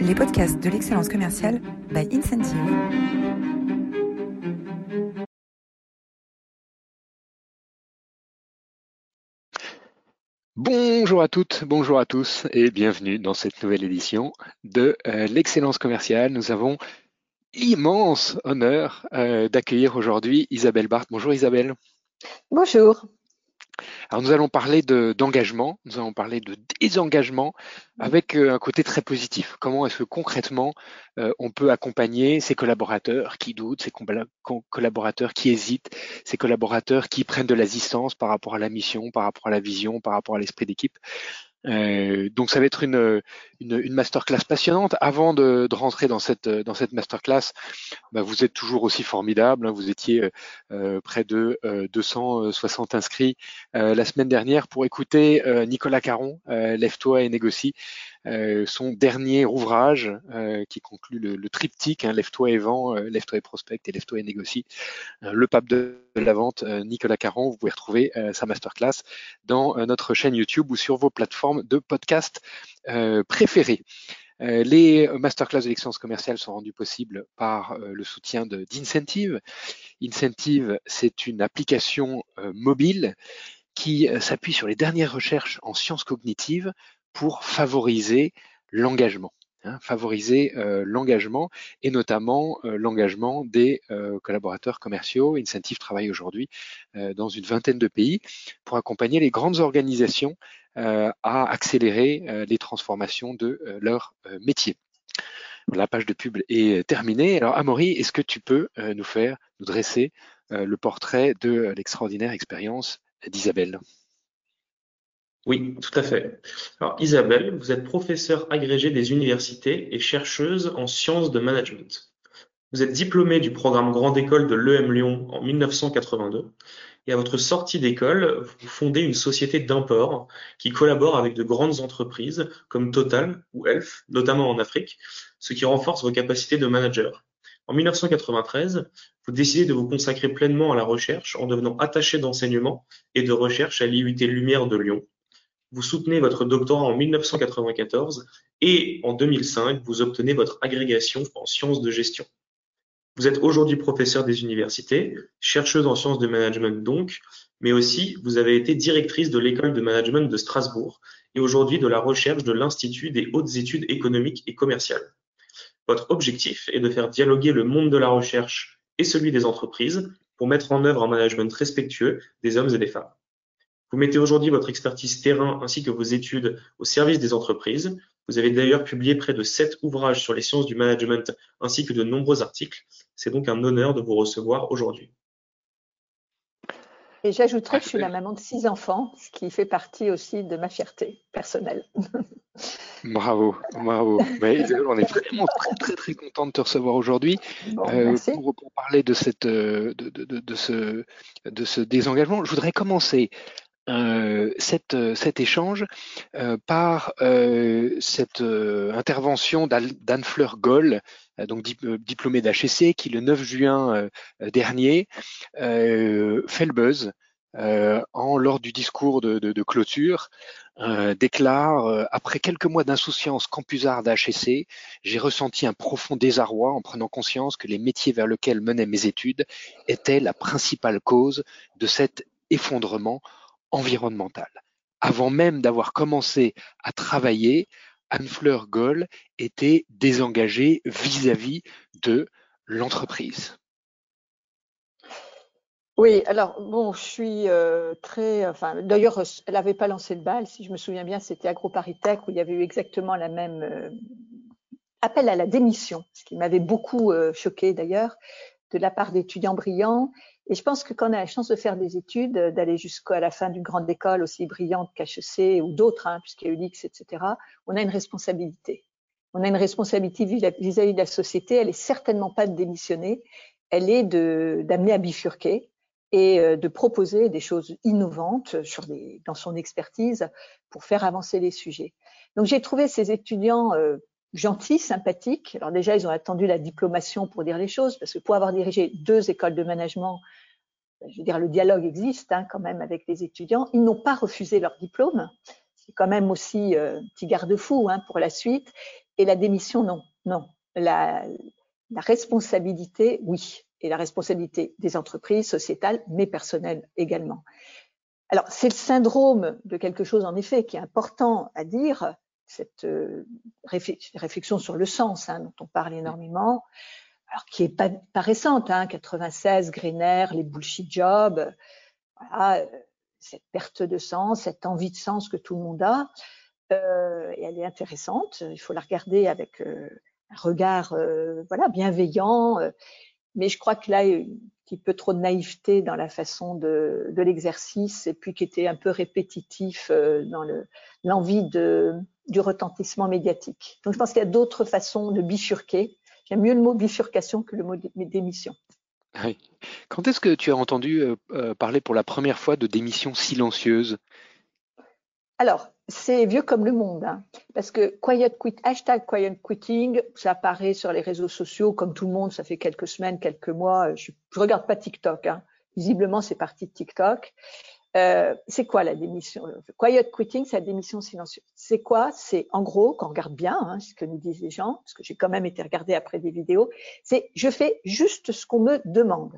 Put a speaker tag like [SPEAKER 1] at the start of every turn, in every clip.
[SPEAKER 1] les podcasts de l'excellence commerciale by Incentive.
[SPEAKER 2] Bonjour à toutes, bonjour à tous et bienvenue dans cette nouvelle édition de euh, l'excellence commerciale. Nous avons l'immense honneur euh, d'accueillir aujourd'hui Isabelle Barthes. Bonjour Isabelle.
[SPEAKER 3] Bonjour.
[SPEAKER 2] Alors nous allons parler d'engagement, nous allons parler de désengagement avec euh, un côté très positif. Comment est-ce que concrètement euh, on peut accompagner ses collaborateurs qui doutent, ses collaborateurs qui hésitent, ses collaborateurs qui prennent de la distance par rapport à la mission, par rapport à la vision, par rapport à l'esprit d'équipe? Euh, donc ça va être une, une, une masterclass passionnante. Avant de, de, rentrer dans cette, dans cette masterclass, bah vous êtes toujours aussi formidable. Hein. vous étiez euh, près de 260 euh, inscrits euh, la semaine dernière pour écouter Nicolas Caron, Lève-toi et négocie. Euh, son dernier ouvrage euh, qui conclut le, le triptyque hein, Lève-toi et vend, euh, Lève-toi et prospecte et Lève-toi et négocie. le pape de, la vente, Nicolas Caron. Vous pouvez retrouver sa masterclass dans notre chaîne YouTube ou sur vos plateformes de podcast préférées. Les masterclass de l'excellence commerciale sont rendues possibles par le soutien d'Incentive. Incentive, c'est une application mobile qui s'appuie sur les dernières recherches en sciences cognitives pour favoriser l'engagement. Hein, favoriser euh, l'engagement et notamment euh, l'engagement des euh, collaborateurs commerciaux. Incentive travaille aujourd'hui dans une vingtaine de pays pour accompagner les grandes organisations à accélérer les transformations de leur métier. La page de pub est terminée. Alors Amaury, est-ce que tu peux nous faire, nous dresser le portrait de l'extraordinaire expérience d'Isabelle?
[SPEAKER 4] Oui, tout à fait. Alors Isabelle, vous êtes professeure agrégée des universités et chercheuse en sciences de management. Vous êtes diplômée du programme Grande École de l'EM Lyon en 1982 et à votre sortie d'école, vous fondez une société d'import qui collabore avec de grandes entreprises comme Total ou Elf, notamment en Afrique, ce qui renforce vos capacités de manager. En 1993, vous décidez de vous consacrer pleinement à la recherche en devenant attaché d'enseignement et de recherche à l'IUT Lumière de Lyon, vous soutenez votre doctorat en 1994 et en 2005, vous obtenez votre agrégation en sciences de gestion. Vous êtes aujourd'hui professeur des universités, chercheuse en sciences de management donc, mais aussi vous avez été directrice de l'école de management de Strasbourg et aujourd'hui de la recherche de l'Institut des hautes études économiques et commerciales. Votre objectif est de faire dialoguer le monde de la recherche et celui des entreprises pour mettre en œuvre un management respectueux des hommes et des femmes. Vous mettez aujourd'hui votre expertise terrain ainsi que vos études au service des entreprises. Vous avez d'ailleurs publié près de sept ouvrages sur les sciences du management ainsi que de nombreux articles. C'est donc un honneur de vous recevoir aujourd'hui.
[SPEAKER 3] Et j'ajouterais que je suis la maman de six enfants, ce qui fait partie aussi de ma fierté personnelle.
[SPEAKER 2] Bravo, bravo. Mais, on est vraiment très très très content de te recevoir aujourd'hui euh, pour, parler de cette de, de, de, ce de ce désengagement. Je voudrais commencer euh, euh, cet échange euh, par cette intervention d'Anne Fleur Goll, donc diplômée d'HEC, qui le 9 juin dernier fait le buzz en, lors du discours de, de, de clôture, déclare Après quelques mois d'insouciance campusarde d'HEC, j'ai ressenti un profond désarroi en prenant conscience que les métiers vers lesquels menaient mes études étaient la principale cause de cet effondrement environnementale. Avant même d'avoir commencé à travailler, Anne-Fleur Goll était désengagée vis-à-vis de l'entreprise.
[SPEAKER 3] Oui, alors bon, je suis euh, très. Enfin, d'ailleurs, elle n'avait pas lancé le bal, si je me souviens bien, c'était AgroParisTech où il y avait eu exactement la même euh, appel à la démission, ce qui m'avait beaucoup euh, choqué d'ailleurs, de la part d'étudiants brillants et je pense que quand on a la chance de faire des études, euh, d'aller jusqu'à la fin d'une grande école aussi brillante qu'HEC ou d'autres, hein, puisqu'il y a eu l'X, etc., on a une responsabilité. On a une responsabilité vis-à-vis de la société. Elle est certainement pas de démissionner. Elle est d'amener à bifurquer et euh, de proposer des choses innovantes dans son expertise pour faire avancer les sujets. Donc j'ai trouvé ces étudiants euh, gentils, sympathiques. Alors déjà, ils ont attendu la diplomation pour dire les choses, parce que pour avoir dirigé deux écoles de management, je veux dire, le dialogue existe hein, quand même avec les étudiants. Ils n'ont pas refusé leur diplôme. c'est quand même aussi un petit garde-fou hein, pour la suite. Et la démission, non, non. La, la responsabilité, oui. Et la responsabilité des entreprises, sociétales, mais personnelles également. Alors, c'est le syndrome de quelque chose, en effet, qui est important à dire, cette euh, réflexion sur le sens, hein, dont on parle énormément, alors qui est pas, récente, hein, 96, Greener, les bullshit jobs, voilà, cette perte de sens, cette envie de sens que tout le monde a, euh, et elle est intéressante. Il faut la regarder avec euh, un regard, euh, voilà, bienveillant. Euh, mais je crois que là, il y a un petit peu trop de naïveté dans la façon de, de l'exercice, et puis qui était un peu répétitif euh, dans l'envie de du retentissement médiatique. Donc, je pense qu'il y a d'autres façons de bifurquer. J'aime mieux le mot bifurcation que le mot démission.
[SPEAKER 2] Oui. Quand est-ce que tu as entendu euh, parler pour la première fois de démission silencieuse?
[SPEAKER 3] Alors, c'est vieux comme le monde, hein, parce que quiet quit, hashtag quiet quitting, ça apparaît sur les réseaux sociaux comme tout le monde, ça fait quelques semaines, quelques mois. Je, je regarde pas TikTok, hein. visiblement c'est parti de TikTok. Euh, c'est quoi la démission? Quiet quitting, c'est la démission silencieuse. C'est quoi? C'est en gros, quand on regarde bien, hein, ce que nous disent les gens, parce que j'ai quand même été regarder après des vidéos, c'est je fais juste ce qu'on me demande.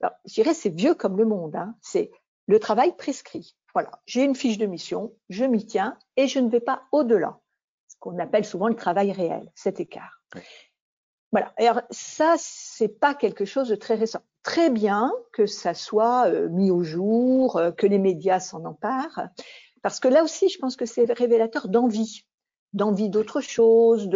[SPEAKER 3] Alors, je dirais c'est vieux comme le monde. Hein. C'est le travail prescrit. Voilà, j'ai une fiche de mission, je m'y tiens et je ne vais pas au-delà. Ce qu'on appelle souvent le travail réel, cet écart. Voilà. Alors ça, c'est pas quelque chose de très récent. Très bien que ça soit euh, mis au jour, euh, que les médias s'en emparent, parce que là aussi, je pense que c'est révélateur d'envie, d'envie d'autre chose.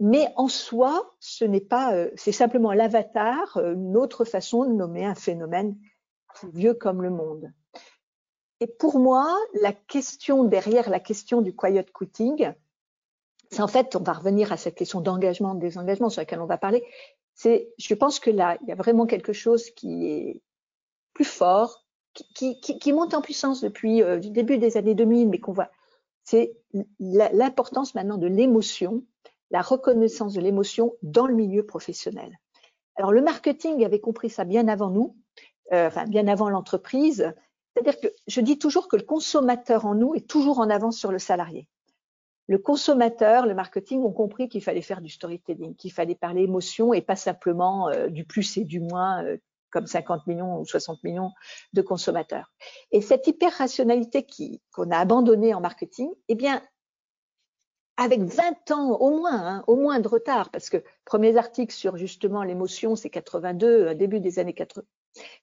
[SPEAKER 3] Mais en soi, ce n'est pas, euh, c'est simplement l'avatar, une autre façon de nommer un phénomène vieux comme le monde. Et pour moi, la question derrière la question du quiet quitting, c'est en fait, on va revenir à cette question d'engagement, désengagement sur laquelle on va parler. Je pense que là, il y a vraiment quelque chose qui est plus fort, qui, monte en puissance depuis euh, le début des années 2000, mais qu'on voit. C'est l'importance maintenant de l'émotion, la reconnaissance de l'émotion dans le milieu professionnel. Alors, le marketing avait compris ça bien avant nous, euh, enfin bien avant l'entreprise, c'est-à-dire que je dis toujours que le consommateur en nous est toujours en avance sur le salarié. Le consommateur, le marketing ont compris qu'il fallait faire du storytelling, qu'il fallait parler émotion et pas simplement euh, du plus et du moins euh, comme 50 millions ou 60 millions de consommateurs. Et cette hyper-rationalité qu'on a abandonnée en marketing, eh bien, avec 20 ans au moins, hein, au moins de retard, parce que premiers articles sur justement l'émotion, c'est 82, euh, début des années 80,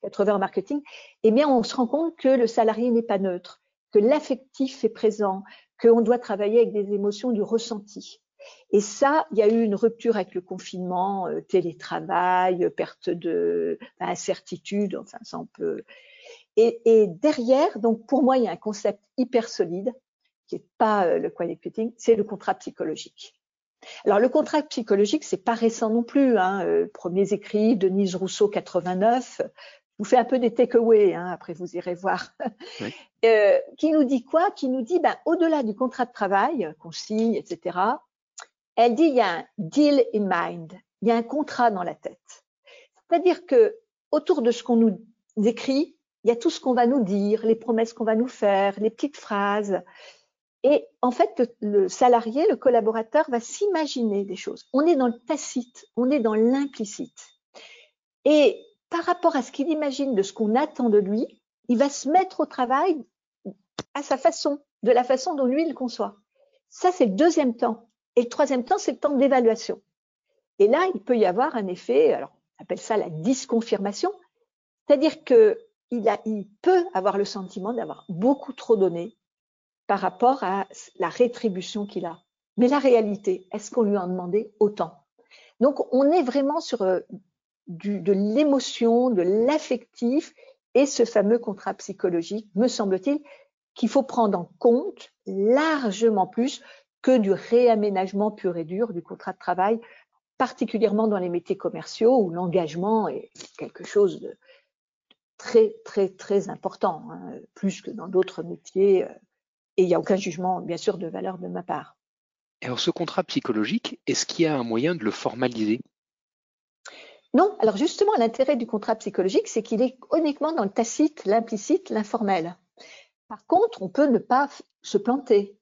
[SPEAKER 3] 80 en marketing, eh bien, on se rend compte que le salarié n'est pas neutre, que l'affectif est présent, qu'on doit travailler avec des émotions du ressenti. Et ça, il y a eu une rupture avec le confinement, euh, télétravail, perte de incertitude, enfin ça on peut. Et, derrière, donc pour moi, il y a un concept hyper solide qui est pas euh, le quiet quitting, c'est le contrat psychologique. Alors le contrat psychologique, c'est pas récent non plus. Hein. Euh, premiers écrits, Denise Rousseau 89. Vous fais un peu des takeaways, hein, après vous irez voir. Oui. Euh, qui nous dit quoi? Qui nous dit, ben, au-delà du contrat de travail qu'on signe, etc. Elle dit, il y a un deal in mind, il y a un contrat dans la tête. C'est-à-dire que autour de ce qu'on nous écrit, il y a tout ce qu'on va nous dire, les promesses qu'on va nous faire, les petites phrases. Et en fait, le, le salarié, le collaborateur va s'imaginer des choses. On est dans le tacite, on est dans l'implicite. Et par rapport à ce qu'il imagine de ce qu'on attend de lui, il va se mettre au travail à sa façon, de la façon dont lui il conçoit. Ça, c'est le deuxième temps. Et le troisième temps, c'est le temps d'évaluation. Et là, il peut y avoir un effet, alors on appelle ça la disconfirmation, c'est-à-dire que il, a, peut avoir le sentiment d'avoir beaucoup trop donné par rapport à la rétribution qu'il a. Mais la réalité, est-ce qu'on lui en demandait autant? Donc, on est vraiment sur euh, de l'émotion, de l'affectif et ce fameux contrat psychologique, me semble-t-il, qu'il faut prendre en compte largement plus que du réaménagement pur et dur du contrat de travail, particulièrement dans les métiers commerciaux où l'engagement est quelque chose de très, très, très important, hein, plus que dans d'autres métiers. Euh, et il n'y a aucun jugement, bien sûr, de valeur de ma part.
[SPEAKER 2] Alors, ce contrat psychologique, est-ce qu'il y a un moyen de le formaliser?
[SPEAKER 3] Non. Alors, justement, l'intérêt du contrat psychologique, c'est qu'il est uniquement dans le tacite, l'implicite, l'informel. Par contre, on peut ne pas se planter.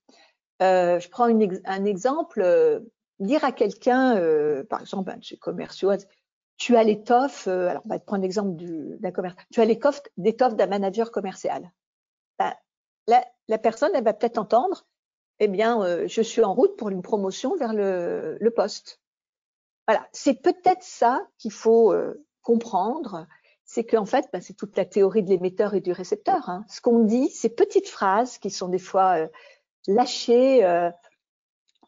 [SPEAKER 3] Euh, je prends un exemple, euh, dire à quelqu'un, euh, par exemple, un de commerciaux, tu as l'étoffe, alors on va prendre l'exemple d'un commercial, tu as l'étoffe d'un manager commercial. Ben, la, personne, elle va peut-être entendre, eh bien, je suis en route pour une promotion vers le poste. Voilà, c'est peut-être ça qu'il faut comprendre c'est qu'en fait, ben, c'est toute la théorie de l'émetteur et du récepteur. Hein. Ce qu'on dit, ces petites phrases qui sont des fois euh, lâchées, euh,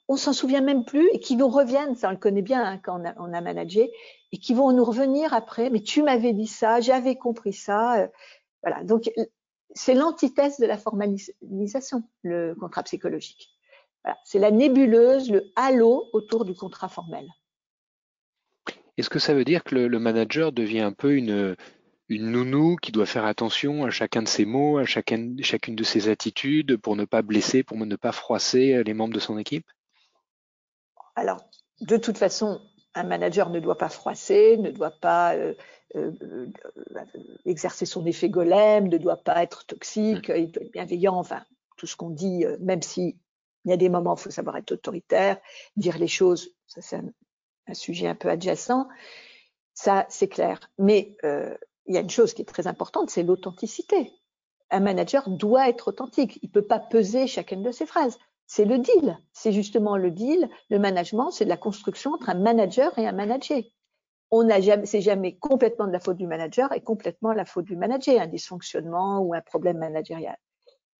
[SPEAKER 3] on s'en souvient même plus et qui nous reviennent, ça on le connaît bien hein, quand on a, managé, et qui vont nous revenir après, mais tu m'avais dit ça, j'avais compris ça. Euh, voilà, donc c'est l'antithèse de la formalisation, le contrat psychologique. Voilà, c'est la nébuleuse, le halo autour du contrat formel.
[SPEAKER 2] Est-ce que ça veut dire que le, manager devient un peu une, une nounou qui doit faire attention à chacun de ses mots, à chacune de ses attitudes pour ne pas blesser, pour ne pas froisser les membres de son équipe?
[SPEAKER 3] Alors, de toute façon, un manager ne doit pas froisser, ne doit pas euh, euh, exercer son effet golem, ne doit pas être toxique, mmh. il doit être bienveillant, enfin, tout ce qu'on dit, euh, même si il y a des moments où il faut savoir être autoritaire, dire les choses, ça c'est un sujet un peu adjacent, ça c'est clair. Mais euh, il y a une chose qui est très importante, c'est l'authenticité. Un manager doit être authentique. Il ne peut pas peser chacune de ses phrases. C'est le deal. C'est justement le deal. Le management, c'est de la construction entre un manager et un manager. On n'a jamais, c'est jamais complètement de la faute du manager et complètement la faute du manager, un dysfonctionnement ou un problème managérial.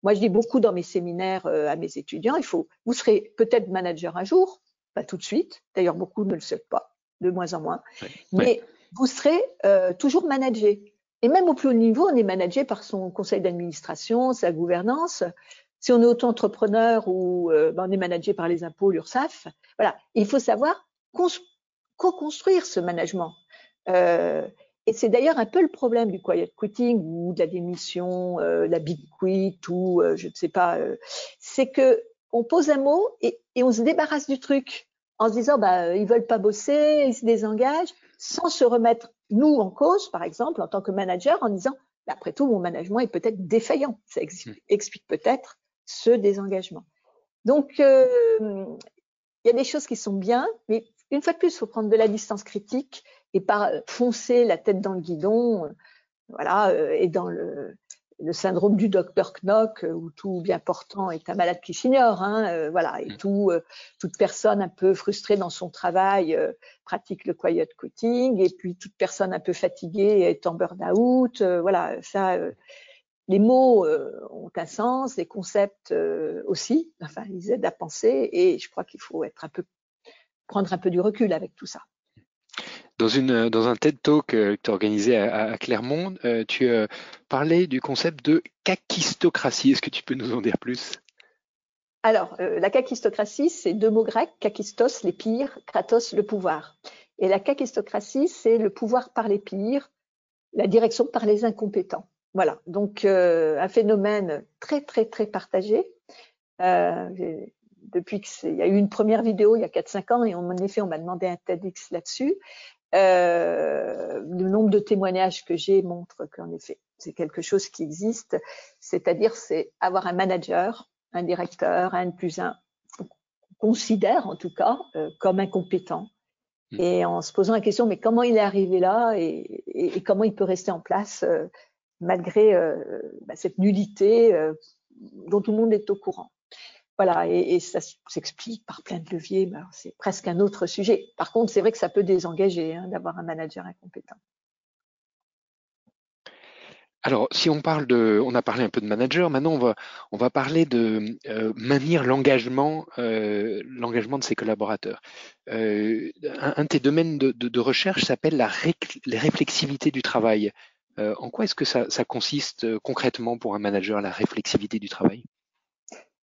[SPEAKER 3] Moi, je dis beaucoup dans mes séminaires euh, à mes étudiants, il faut, vous serez peut-être manager un jour, pas tout de suite. D'ailleurs, beaucoup ne le savent pas, de moins en moins. Mais vous serez euh, toujours managé. Et même au plus haut niveau, on est managé par son conseil d'administration, sa gouvernance. Si on est auto-entrepreneur ou euh, ben, on est managé par les impôts, l'URSSAF, voilà. Il faut savoir co-construire ce management. Euh, et c'est d'ailleurs un peu le problème du quiet quitting ou de la démission, euh, la big quit ou euh, je ne sais pas. c'est que on pose un mot et, on se débarrasse du truc en se disant bah ils veulent pas bosser, ils se désengagent, sans se remettre nous en cause, par exemple, en tant que manager, en disant bah, après tout mon management est peut-être défaillant. Ça hmm. explique peut-être ce désengagement. Donc euh, il y a des choses qui sont bien, mais une fois de plus, il faut prendre de la distance critique et pas foncer la tête dans le guidon, voilà, euh, et dans le le syndrome du docteur Knock, euh, où tout bien portant est un malade qui s'ignore, hein, euh, voilà, et mm. tout, euh, toute personne un peu frustrée dans son travail pratique le quiet quitting, et puis toute personne un peu fatiguée est en burn-out, voilà, ça, les mots ont un sens, les concepts aussi, enfin, ils aident à penser, et je crois qu'il faut être un peu, prendre un peu du recul avec tout ça.
[SPEAKER 2] Dans, une, dans un TED Talk euh, que tu as organisé à, Clermont, euh, tu euh, parlais du concept de kakistocratie. Est-ce que tu peux nous en dire plus?
[SPEAKER 3] Alors, la kakistocratie, c'est deux mots grecs, kakistos, les pires, kratos, le pouvoir. Et la kakistocratie, c'est le pouvoir par les pires, la direction par les incompétents. Voilà, donc un phénomène très, très, très partagé. depuis qu'il y a eu une première vidéo il y a 4-5 ans et en effet on m'a demandé un TEDx là-dessus euh, le nombre de témoignages que j'ai montre qu'en effet, c'est quelque chose qui existe. C'est-à-dire, c'est avoir un manager, un directeur, un plus un, considère en tout cas euh, comme incompétent. Hmm. Et en se posant la question, mais comment il est arrivé là et, et, comment il peut rester en place euh, malgré bah, cette nullité dont tout le monde est au courant. Voilà, et, ça s'explique par plein de leviers, c'est presque un autre sujet. Par contre, c'est vrai que ça peut désengager hein, d'avoir un manager incompétent.
[SPEAKER 2] Alors, si on parle de, on a parlé un peu de manager, maintenant on va, on va parler de euh, l'engagement, euh, l'engagement de ses collaborateurs. Euh, un, de tes domaines de, recherche s'appelle la, réflexivité du travail. en quoi est-ce que ça consiste concrètement pour un manager, la réflexivité du travail?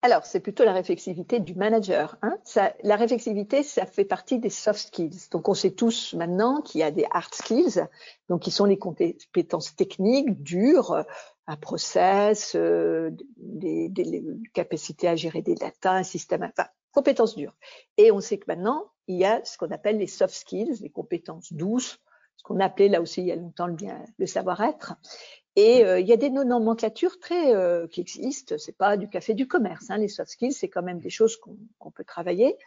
[SPEAKER 3] Alors, c'est plutôt la réflexivité du manager. Hein. la réflexivité, ça fait partie des soft skills. Donc, on sait tous maintenant qu'il y a des hard skills, donc qui sont les compétences techniques dures, un process, euh, des, capacités à gérer des data, un système, enfin, compétences dures. Et on sait que maintenant, il y a ce qu'on appelle les soft skills, les compétences douces, ce qu'on appelait là aussi il y a longtemps le savoir-être. Et il y a des nomenclatures très qui existent. C'est pas du café du commerce. Hein, les soft skills, c'est quand même des choses qu'on peut travailler.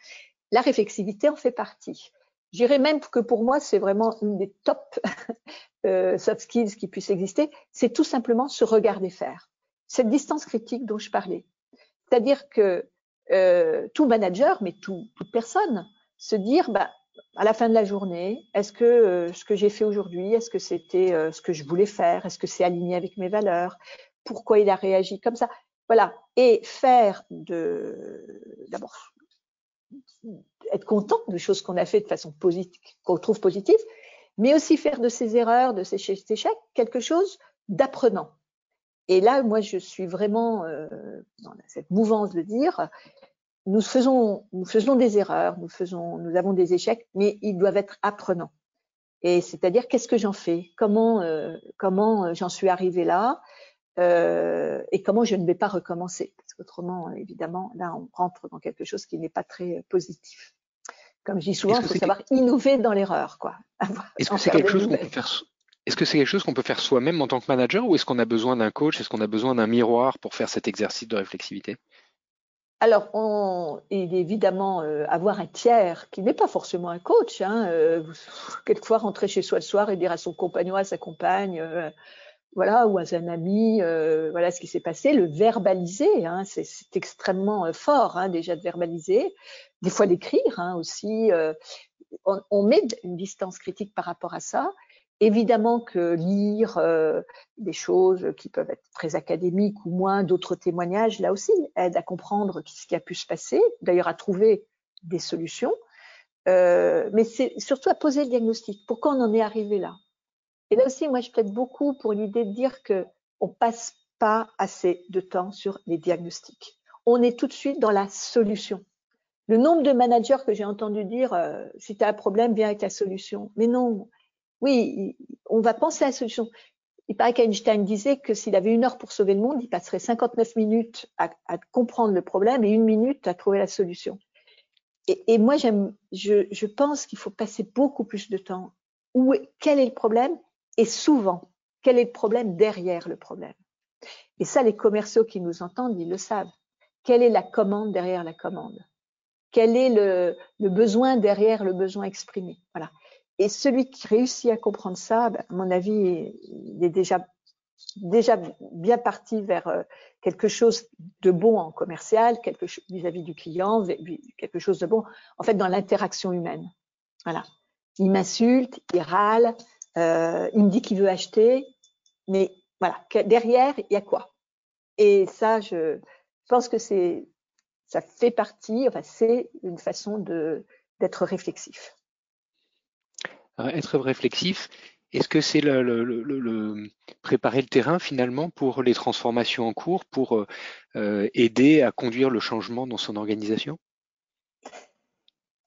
[SPEAKER 3] La réflexivité en fait partie. Je dirais même que pour moi, c'est vraiment une des top soft skills qui puissent exister. C'est tout simplement se regarder faire. Cette distance critique dont je parlais. C'est-à-dire que euh, tout manager, mais tout, toute personne, se dire, bah, à la fin de la journée, est-ce que euh, ce que j'ai fait aujourd'hui, est-ce que c'était euh, ce que je voulais faire, est-ce que c'est aligné avec mes valeurs, pourquoi il a réagi comme ça, voilà, et faire de, d'abord, être content de choses qu'on a fait de façon positive, qu'on trouve positive, mais aussi faire de ces erreurs, de ces échecs, quelque chose d'apprenant. Et là, moi, je suis vraiment euh, dans cette mouvance de dire, nous faisons, nous faisons des erreurs, nous faisons, nous avons des échecs, mais ils doivent être apprenants. Et c'est-à-dire, qu'est-ce que j'en fais? Comment, euh, comment euh, j'en suis arrivée là? Euh, Et comment je ne vais pas recommencer? Parce qu'autrement, évidemment, là, on rentre dans quelque chose qui n'est pas très positif. Comme je dis souvent, il faut savoir innover dans l'erreur, quoi.
[SPEAKER 2] Est-ce que c'est quelque chose qu'on peut faire est-ce que c'est quelque chose qu'on peut faire soi-même en tant que manager ou est-ce qu'on a besoin d'un coach? Est-ce qu'on a besoin d'un miroir pour faire cet exercice de réflexivité?
[SPEAKER 3] Alors, on, il évidemment euh, avoir un tiers qui n'est pas forcément un coach. Hein, euh, quelquefois rentrer chez soi le soir et dire à son compagnon, à sa compagne, euh, voilà, ou à un ami, voilà ce qui s'est passé, le verbaliser. Hein, c'est extrêmement fort hein, déjà de verbaliser. Des fois d'écrire hein, aussi. On, on, met une distance critique par rapport à ça. Évidemment que lire euh, des choses qui peuvent être très académiques ou moins, d'autres témoignages, là aussi, aide à comprendre ce qui a pu se passer, d'ailleurs à trouver des solutions, euh, mais c'est surtout à poser le diagnostic. Pourquoi on en est arrivé là? Et là aussi, moi, je plaide beaucoup pour l'idée de dire que on passe pas assez de temps sur les diagnostics. On est tout de suite dans la solution. Le nombre de managers que j'ai entendu dire, euh, si tu as un problème, viens avec la solution. Mais non, oui, on va penser à la solution. Il paraît qu'Einstein disait que s'il avait une heure pour sauver le monde, il passerait 59 minutes à, comprendre le problème et une minute à trouver la solution. Et, moi, je, pense qu'il faut passer beaucoup plus de temps. Où, quel est le problème? Et souvent, quel est le problème derrière le problème? Et ça, les commerciaux qui nous entendent, ils le savent. Quelle est la commande derrière la commande? Quel est le, le besoin derrière le besoin exprimé? Voilà. Et celui qui réussit à comprendre ça, ben, à mon avis, il est déjà déjà bien parti vers euh, quelque chose de bon en commercial, quelque chose vis-à-vis du client, quelque chose de bon, en fait, dans l'interaction humaine. Voilà. Il m'insulte, il râle, euh, il me dit qu'il veut acheter, mais voilà, derrière, il y a quoi? Et ça, je pense que c'est, ça fait partie, enfin, c'est une façon de d'être réflexif.
[SPEAKER 2] Euh, être réflexif, est-ce que c'est préparer le terrain finalement pour les transformations en cours, pour euh, euh, aider à conduire le changement dans son organisation?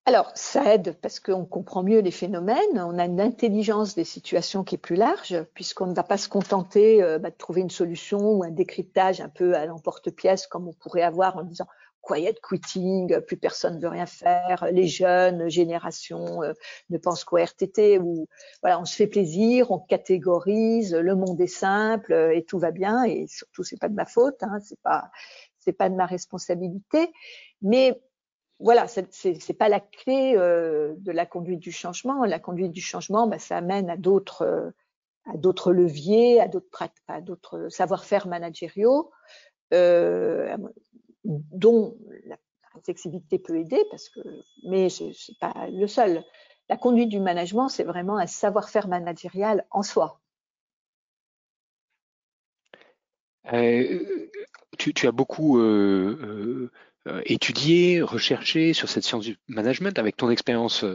[SPEAKER 3] Alors, ça aide parce qu'on comprend mieux les phénomènes, on a une intelligence des situations qui est plus large, puisqu'on ne va pas se contenter bah, de trouver une solution ou un décryptage un peu à l'emporte-pièce comme on pourrait avoir en disant quiet quitting, plus personne ne veut rien faire, les jeunes générations euh, ne pensent qu'au RTT ou voilà, on se fait plaisir, on catégorise, le monde est simple et tout va bien et surtout c'est pas de ma faute, hein, c'est pas c'est pas de ma responsabilité, mais voilà, c'est pas la clé euh, de la conduite du changement. La conduite du changement, bah, ça amène à d'autres à d'autres leviers, à d'autres à d'autres savoir-faire managériaux. Euh, dont la réflexivité peut aider, parce que, mais c'est pas le seul. La conduite du management, c'est vraiment un savoir-faire managérial en soi.
[SPEAKER 2] Euh, tu, as beaucoup euh, euh, étudié, recherché sur cette science du management avec ton expérience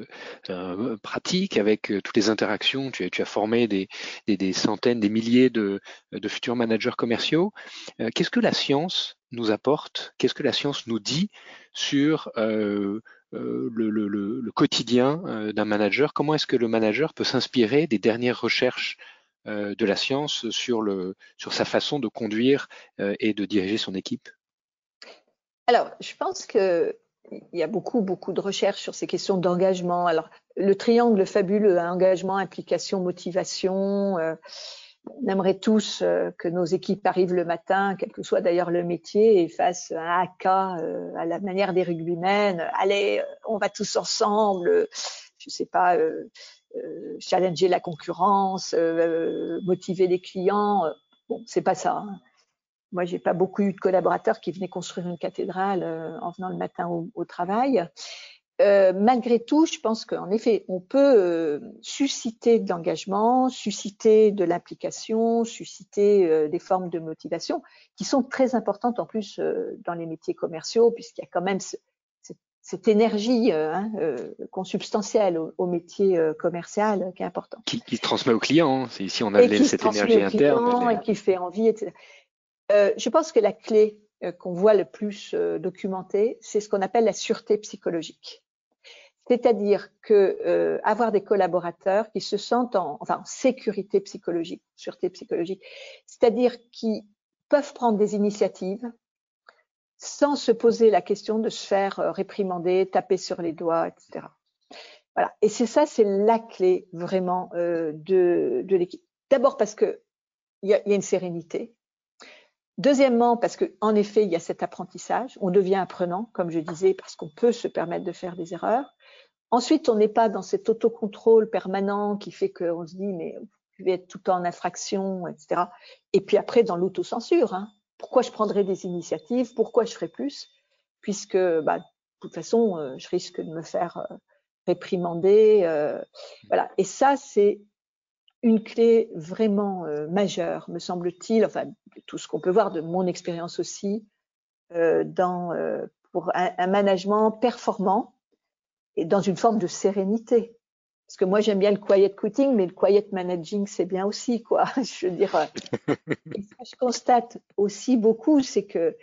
[SPEAKER 2] pratique, avec toutes les interactions. Tu as, formé des, centaines, des milliers de futurs managers commerciaux. Qu'est-ce que la science nous apporte Qu'est-ce que la science nous dit sur le, le, le, quotidien d'un manager? Comment est-ce que le manager peut s'inspirer des dernières recherches de la science sur, sa façon de conduire et de diriger son équipe?
[SPEAKER 3] Alors, je pense que il y a beaucoup, beaucoup de recherches sur ces questions d'engagement. Alors, le triangle fabuleux, hein, engagement, implication, motivation. Euh, on aimerait tous euh, que nos équipes arrivent le matin, quel que soit d'ailleurs le métier, et fassent un haka euh, à la manière des rugbymen. Allez, on va tous ensemble, je sais pas, challenger la concurrence, motiver les clients. Bon, c'est pas ça. Hein. Moi, j'ai pas beaucoup eu de collaborateurs qui venaient construire une cathédrale en venant le matin au travail. Euh, malgré tout, je pense qu'en effet, on peut euh, susciter de l'engagement, susciter de l'implication, susciter euh, des formes de motivation qui sont très importantes en plus dans les métiers commerciaux, puisqu'il y a quand même cette énergie hein, consubstantielle au, métier commercial qui est important.
[SPEAKER 2] Qui, qui se transmet au client, hein. c'est ici on a cette énergie interne.
[SPEAKER 3] Et qui fait envie, etc. je pense que la clé qu'on voit le plus documentée, c'est ce qu'on appelle la sûreté psychologique. C'est-à-dire que euh, avoir des collaborateurs qui se sentent en enfin, sécurité psychologique, sûreté psychologique, c'est-à-dire qui peuvent prendre des initiatives sans se poser la question de se faire euh, réprimander, taper sur les doigts, etc. Voilà. Et c'est ça, c'est la clé vraiment euh, de, de l'équipe. D'abord parce que il y y a, une sérénité. Deuxièmement, parce qu'en effet, il y a cet apprentissage. On devient apprenant, comme je disais, parce qu'on peut se permettre de faire des erreurs. Ensuite, on n'est pas dans cet autocontrôle permanent qui fait qu'on se dit, mais je vais être tout le temps en infraction, etc. Et puis après, dans l'autocensure, hein, pourquoi je prendrais des initiatives? Pourquoi je ferais plus? Puisque, bah, de toute façon, euh, je risque de me faire euh, réprimander. Euh, voilà. Et ça, c'est une clé vraiment majeure, me semble-t-il, enfin, tout ce qu'on peut voir de mon expérience aussi, dans, pour un management performant et dans une forme de sérénité. Parce que moi, j'aime bien le quiet quitting, mais le quiet managing, c'est bien aussi, quoi. Je veux dire, euh, ce que je constate aussi beaucoup, c'est que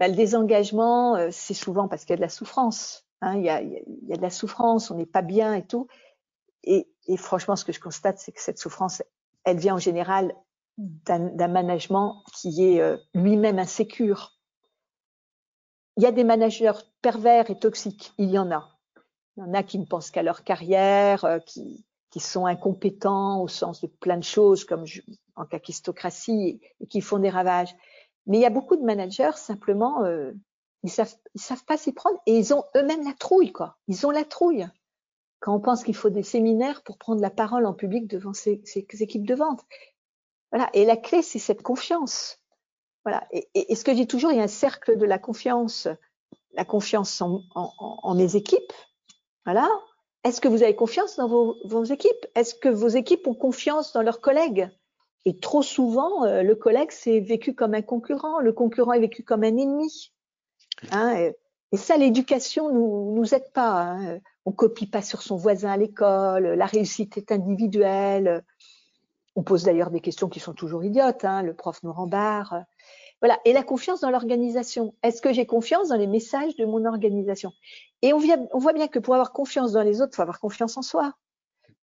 [SPEAKER 3] bah, le désengagement, euh, c'est souvent parce qu'il y a de la souffrance. Hein, il, y a, de la souffrance, on n'est pas bien et tout. Et, et, franchement, ce que je constate, c'est que cette souffrance, elle vient en général d'un management qui est euh, lui-même insécure. Il y a des managers pervers et toxiques, il y en a. Il y en a qui ne pensent qu'à leur carrière, euh, qui, qui sont incompétents au sens de plein de choses, comme en kakistocratie, et qui font des ravages. Mais il y a beaucoup de managers, simplement, euh, ils savent, ils savent pas s'y prendre et ils ont eux-mêmes la trouille, quoi. Ils ont la trouille. Quand on pense qu'il faut des séminaires pour prendre la parole en public devant ces, ces équipes de vente. Voilà. Et la clé, c'est cette confiance. Voilà. Et, et, ce que je dis toujours, il y a un cercle de la confiance. La confiance en, en, en mes équipes, voilà. Est-ce que vous avez confiance dans vos, équipes? Est-ce que vos équipes ont confiance dans leurs collègues? Et trop souvent, euh, le collègue c'est vécu comme un concurrent, le concurrent est vécu comme un ennemi. Hein, et, ça, l'éducation nous nous aide pas. Hein. On copie pas sur son voisin à l'école. La réussite est individuelle. On pose d'ailleurs des questions qui sont toujours idiotes. Hein. Le prof nous rembarre. Voilà. Et la confiance dans l'organisation. Est-ce que j'ai confiance dans les messages de mon organisation? Et on, voit bien que pour avoir confiance dans les autres, il faut avoir confiance en soi.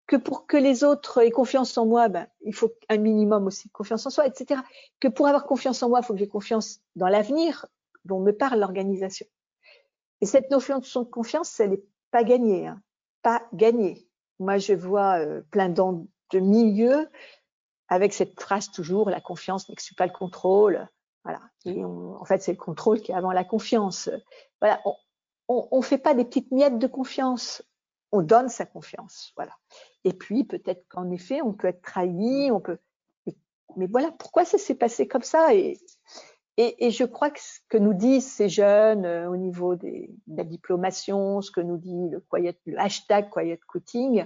[SPEAKER 3] Que pour que les autres aient confiance en moi, ben, il faut un minimum aussi de confiance en soi, etc. Que pour avoir confiance en moi, il faut que j'ai confiance dans l'avenir dont me parle l'organisation. Et cette notion de confiance, elle n'est pas gagnée. Hein. Pas gagnée. Moi, je vois euh, plein de milieux avec cette phrase toujours, la confiance n'exclut pas le contrôle. Voilà. Et en fait, c'est le contrôle qui est avant la confiance. Voilà. On ne fait pas des petites miettes de confiance. On donne sa confiance. Voilà. Et puis, peut-être qu'en effet, on peut être trahi, on peut. Mais voilà, pourquoi ça s'est passé comme ça? Et, je crois que ce que nous disent ces jeunes euh, au niveau de la diplomation, ce que nous dit le, quiet, le hashtag quiet quitting,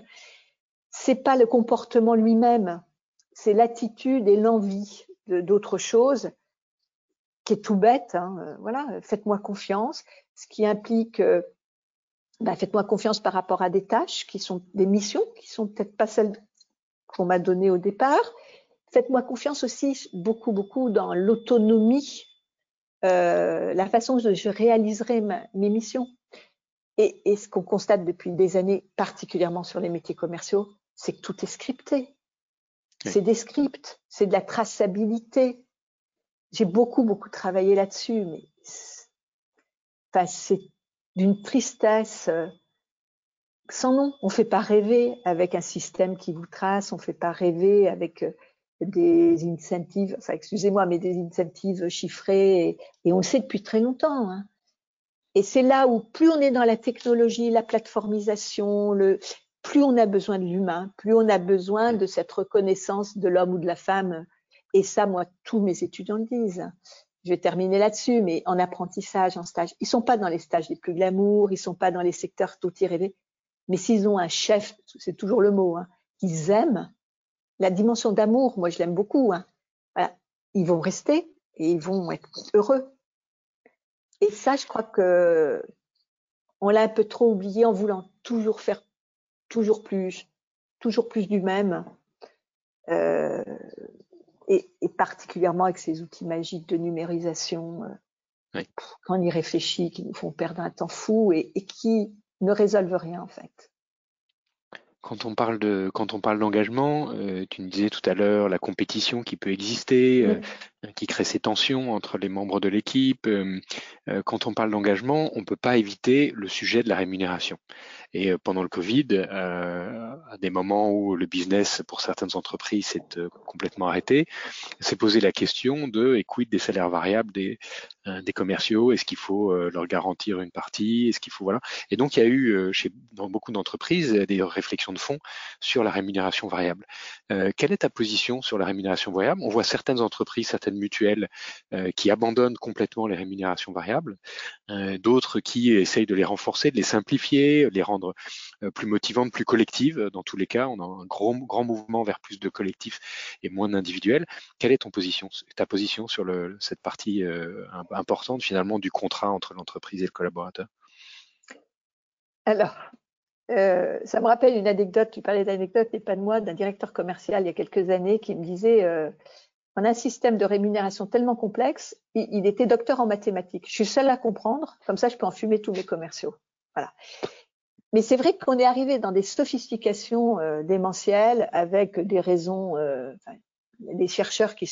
[SPEAKER 3] c'est pas le comportement lui-même, c'est l'attitude et l'envie d'autre chose qui est tout bête. Hein, euh, voilà, faites-moi confiance, ce qui implique euh, bah, faites-moi confiance par rapport à des tâches qui sont des missions qui sont peut-être pas celles qu'on m'a données au départ. Faites-moi confiance aussi beaucoup beaucoup dans l'autonomie, euh, la façon dont je réaliserai mes missions. Et, et ce qu'on constate depuis des années, particulièrement sur les métiers commerciaux, c'est que tout est scripté. C'est des scripts, c'est de la traçabilité, j'ai beaucoup, beaucoup travaillé là-dessus, mais c'est d'une tristesse euh, sans nom. On fait pas rêver avec un système qui vous trace, on fait pas rêver avec euh, des incentives, enfin excusez-moi, mais des incentives chiffrés, et, on le sait depuis très longtemps. Hein. Et c'est là où plus on est dans la technologie, la plateformisation, plus on a besoin de l'humain, plus on a besoin de cette reconnaissance de l'homme ou de la femme. Et ça, moi, tous mes étudiants le disent. Je vais terminer là-dessus, mais en apprentissage, en stage, ils sont pas dans les stages les plus glamour, ils sont pas dans les secteurs tout rêvés. Mais s'ils ont un chef, c'est toujours le mot, hein, qu'ils aiment, la dimension d'amour, moi je l'aime beaucoup. Hein, voilà, ils vont rester et ils vont être heureux. Et ça, je crois que on l'a un peu trop oublié en voulant toujours faire toujours plus, toujours plus du même. Euh, et, particulièrement avec ces outils magiques de numérisation, euh, quand on y réfléchit, qui nous font perdre un temps fou et, qui ne résolvent rien en fait.
[SPEAKER 2] Quand on parle de quand on parle d'engagement, euh, tu nous disais tout à l'heure la compétition qui peut exister, qui crée ces tensions entre les membres de l'équipe. quand on parle d'engagement, on peut pas éviter le sujet de la rémunération. Et euh, pendant le Covid, euh, à des moments où le business pour certaines entreprises s'est euh, complètement arrêté, s'est posé la question de quid des salaires variables des, des commerciaux Est-ce qu'il faut leur garantir une partie Est-ce qu'il faut voilà Et donc il y a eu chez dans beaucoup d'entreprises des réflexions de fond sur la rémunération variable. quelle est ta position sur la rémunération variable? On voit certaines entreprises, certaines mutuelles qui abandonnent complètement les rémunérations variables, d'autres qui essayent de les renforcer, de les simplifier, les rendre euh, plus motivante, plus collective. Dans tous les cas, on a un grand, mouvement vers plus de collectifs et moins d'individuels. Quelle est ton position, ta position sur cette partie euh, importante finalement du contrat entre l'entreprise et le collaborateur?
[SPEAKER 3] Alors, euh, ça me rappelle une anecdote, tu parlais d'anecdote et pas de moi, d'un directeur commercial il y a quelques années qui me disait un système de rémunération tellement complexe, il, était docteur en mathématiques. Je suis seule à comprendre, comme ça je peux en fumer tous mes commerciaux. Voilà. Mais c'est vrai qu'on est arrivé dans des sophistications euh, démentielles avec des raisons. Euh, des chercheurs qui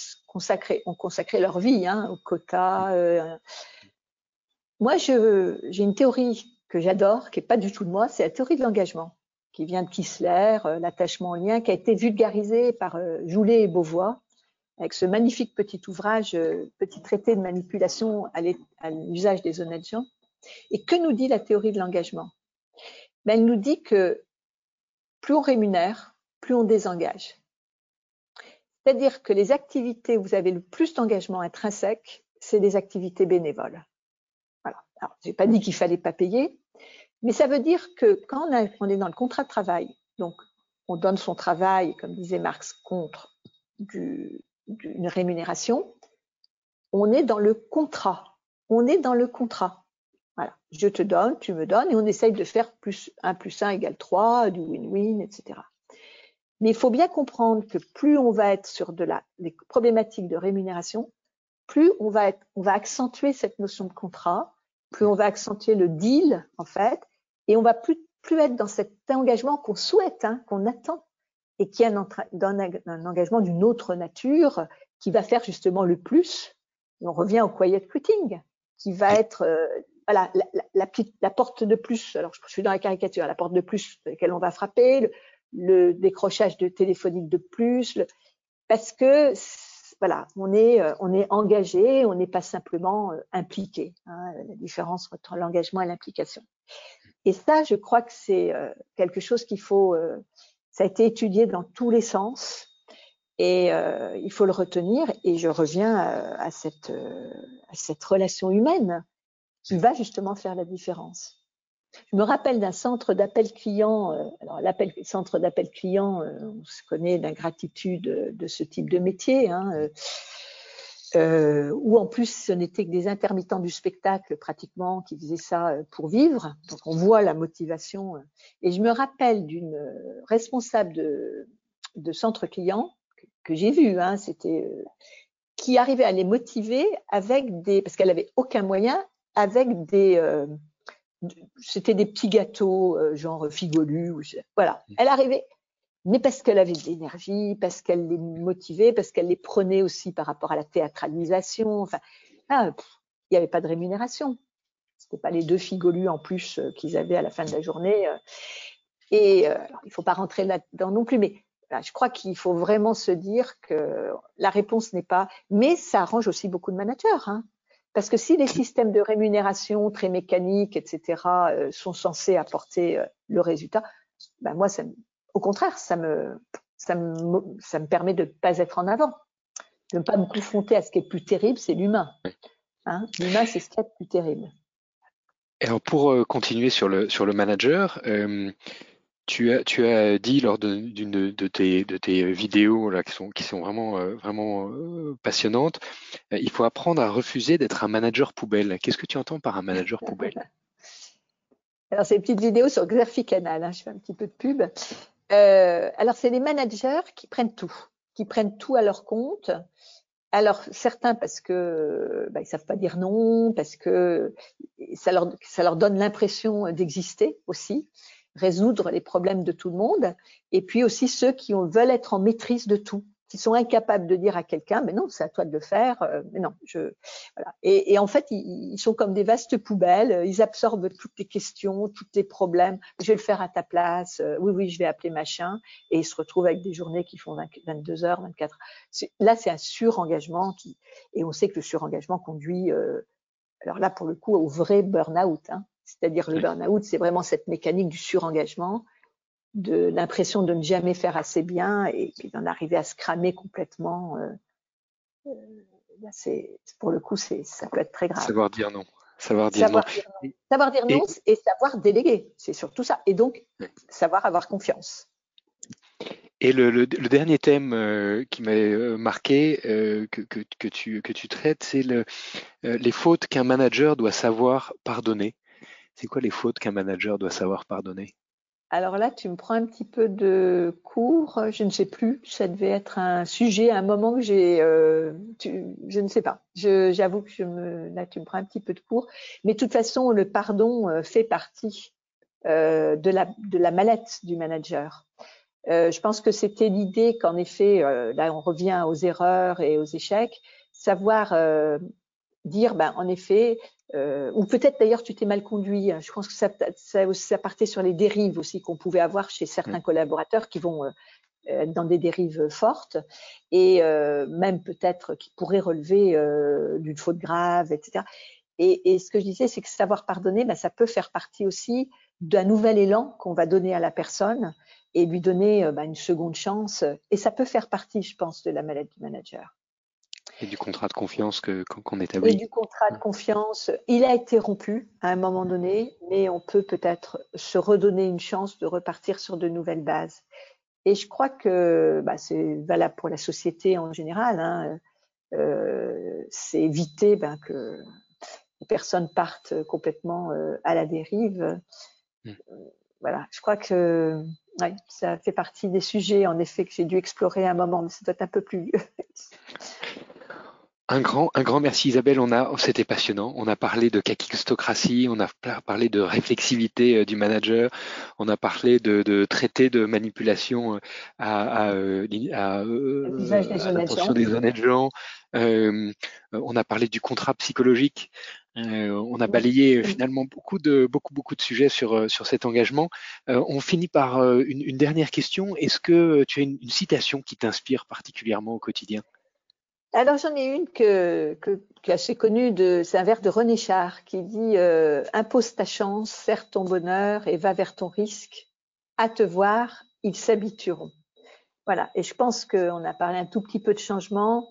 [SPEAKER 3] ont consacré leur vie hein, au quota. Euh. Moi, j'ai une théorie que j'adore, qui est pas du tout de moi, c'est la théorie de l'engagement, qui vient de Kissler, l'attachement en lien, qui a été vulgarisé par Joulet et Beauvois, avec ce magnifique petit ouvrage, petit traité de manipulation à l'usage des honnêtes gens. Et que nous dit la théorie de l'engagement? Elle nous dit que plus on rémunère, plus on désengage. C'est-à-dire que les activités où vous avez le plus d'engagement intrinsèque, c'est des activités bénévoles. Voilà. Alors, j'ai pas dit qu'il fallait pas payer, mais ça veut dire que quand on, est dans le contrat de travail, donc on donne son travail, comme disait Marx, contre du, une rémunération, on est dans le contrat. On est dans le contrat. Voilà. Je te donne, tu me donnes, et on essaye de faire plus 1 plus 1 égale 3, du win-win, etc. Mais il faut bien comprendre que plus on va être sur de la, les problématiques de rémunération, plus on va on va accentuer cette notion de contrat, plus on va accentuer le deal, en fait, et on va plus, plus être dans cet engagement qu'on souhaite, hein, qu'on attend, et qui est un, un engagement d'une autre nature, qui va faire justement le plus. Et on revient au quiet quitting, qui va être euh, voilà, la, la, porte de plus, alors je suis dans la caricature, la porte de plus laquelle on va frapper, le, décrochage de téléphonique de plus, parce que voilà, on est, euh, on est engagé, on n'est pas simplement euh, impliqué. Hein, la différence entre l'engagement et l'implication. Et ça, je crois que c'est euh, quelque chose qu'il faut. Ça a été étudié dans tous les sens et il faut le retenir. Et je reviens à cette, à cette relation humaine qui va justement faire la différence. Je me rappelle d'un centre d'appel client. Euh, alors, l'appel centre d'appel client, euh, on se connaît d'ingratitude de ce type de métier, hein, euh, euh, où en plus ce n'était que des intermittents du spectacle pratiquement qui faisaient ça pour vivre. Donc on voit la motivation. Et je me rappelle d'une responsable de, de centre client que, que j'ai vu. Hein, c'était qui arrivait à les motiver avec des parce qu'elle avait aucun moyen avec des, euh, c'était des petits gâteaux euh, genre figolu, voilà. Mm. Elle arrivait, mais parce qu'elle avait de l'énergie, parce qu'elle les motivait, parce qu'elle les prenait aussi par rapport à la théâtralisation. Enfin, ah, il n'y avait pas de rémunération. C'était pas les deux figolus en plus euh, qu'ils avaient à la fin de la journée. Et il il faut pas rentrer là-dedans non plus, mais je crois qu'il faut vraiment se dire que la réponse n'est pas. Mais ça arrange aussi beaucoup de managers. Hein. Parce que si les systèmes de rémunération très mécaniques, etc., euh, sont censés apporter euh, le résultat, ben moi, ça, au contraire, ça me, ça me, ça me permet de ne pas être en avant, de ne pas me confronter à ce qui est plus terrible, c'est l'humain. Hein l'humain, c'est ce qui est le plus terrible.
[SPEAKER 2] Alors pour euh, continuer sur le sur le manager, euh, tu as tu as dit lors d'une de, tes de tes vidéos là qui sont qui sont vraiment euh, vraiment passionnantes, il faut apprendre à refuser d'être un manager poubelle. Qu'est-ce que tu entends par un manager poubelle?
[SPEAKER 3] Alors c'est une petite vidéo sur Xerfi Canal, hein, je fais un petit peu de pub. Alors c'est les managers qui prennent tout, qui prennent tout à leur compte. Alors certains parce que bah, ils savent pas dire non, parce que ça leur, ça leur donne l'impression d'exister aussi, résoudre les problèmes de tout le monde, et puis aussi ceux qui veulent être en maîtrise de tout qui sont incapables de dire à quelqu'un, mais non, c'est à toi de le faire. Euh, mais non, je voilà. Et, et en fait, ils, ils, sont comme des vastes poubelles. Ils absorbent toutes les questions, tous les problèmes. Je vais le faire à ta place. Euh, oui, oui, je vais appeler machin. Et ils se retrouvent avec des journées qui font 22 heures, 24. Heures. Là, c'est un surengagement qui. Et on sait que le surengagement conduit. Euh, alors là, pour le coup, au vrai burn-out. Hein. C'est-à-dire le burn-out, c'est vraiment cette mécanique du surengagement de l'impression de ne jamais faire assez bien et puis d'en arriver à se cramer complètement. Euh, euh c'est pour le coup, c'est ça peut être très grave.
[SPEAKER 2] Savoir dire non. Savoir dire
[SPEAKER 3] savoir non. Dire non. Savoir dire non et, savoir déléguer, c'est surtout ça. Et donc savoir avoir confiance.
[SPEAKER 2] Et le, le, le dernier thème euh, qui m'a euh, marqué, euh, que, que, que, tu, que tu traites, c'est le, euh, les fautes qu'un manager doit savoir pardonner. C'est quoi les fautes qu'un manager doit savoir pardonner?
[SPEAKER 3] Alors là, tu me prends un petit peu de cours. Je ne sais plus. Ça devait être un sujet un moment que j'ai. Euh, je ne sais pas. J'avoue que je me, là, tu me prends un petit peu de cours. Mais de toute façon, le pardon euh, fait partie euh, de la de la mallette du manager. Je pense que c'était l'idée qu'en effet, là, on revient aux erreurs et aux échecs. Savoir dire, ben, en effet, euh, ou peut-être d'ailleurs tu t'es mal conduit. Hein. Je pense que ça, ça, ça partait sur les dérives aussi qu'on pouvait avoir chez certains mmh. collaborateurs qui vont euh, être dans des dérives fortes et euh, même peut-être qui pourraient relever euh, d'une faute grave, etc. Et, et, ce que je disais, c'est que savoir pardonner, ben, ça peut faire partie aussi d'un nouvel élan qu'on va donner à la personne et lui donner ben, une seconde chance. Et ça peut faire partie, je pense, de la maladie du manager.
[SPEAKER 2] Et du contrat de confiance qu'on établit.
[SPEAKER 3] Et du contrat de confiance, il a été rompu à un moment donné, mais on peut peut-être se redonner une chance de repartir sur de nouvelles bases. Et je crois que bah, c'est valable pour la société en général. Hein. Euh, c'est éviter ben, que les personnes partent complètement euh, à la dérive. Mmh. Voilà, je crois que ouais, ça fait partie des sujets, en effet, que j'ai dû explorer à un moment, mais ça doit être un peu plus.
[SPEAKER 2] Un grand, un grand merci Isabelle. On a, c'était passionnant. On a parlé de kakistocratie, on a parlé de réflexivité euh, du manager, on a parlé de, de traité de manipulation euh, à, à, euh, à, à l'attention des honnêtes gens. Euh, on a parlé du contrat psychologique. Euh, on a balayé finalement beaucoup de beaucoup beaucoup de sujets sur sur cet engagement. Euh, on finit par une, une, dernière question. Est-ce que tu as une, une citation qui t'inspire particulièrement au quotidien?
[SPEAKER 3] Alors j'en ai une que, que, qui est assez connue, de, c'est un vers de René Char qui dit euh, Impose ta chance, serre ton bonheur et va vers ton risque. À te voir, ils s'habitueront. Voilà, et je pense qu'on a parlé un tout petit peu de changement.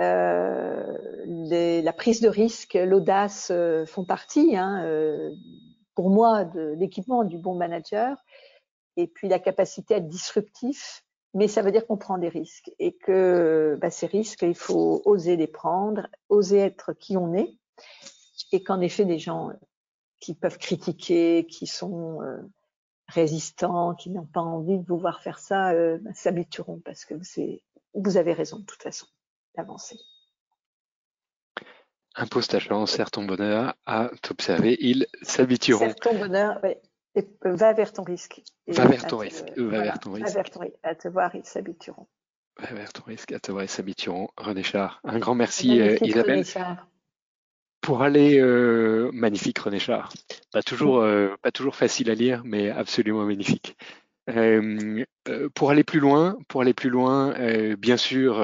[SPEAKER 3] Euh, les, la prise de risque, l'audace euh, font partie, hein, euh, pour moi, de l'équipement du bon manager. Et puis la capacité à être disruptif, mais ça veut dire qu'on prend des risques et que bah, ces risques, il faut oser les prendre, oser être qui on est, et qu'en effet, des gens qui peuvent critiquer, qui sont euh, résistants, qui n'ont pas envie de vous voir faire ça, euh, bah, s'habitueront parce que vous avez raison de toute façon d'avancer.
[SPEAKER 2] Impose ta chance, serre ton bonheur à t'observer, ils s'habitueront.
[SPEAKER 3] Serre ton bonheur, oui. Et va vers ton risque.
[SPEAKER 2] va vers ton risque. va vers ton risque.
[SPEAKER 3] Va vers ton risque. À te voir, ils s'habitueront.
[SPEAKER 2] Va vers ton risque. À te voir, ils s'habitueront. René Char. Un grand merci, euh, Isabelle. Pour aller, euh, magnifique René Char. Pas toujours, euh, pas toujours facile à lire, mais absolument magnifique. Euh, euh, pour aller plus loin, pour aller plus loin, euh, bien sûr,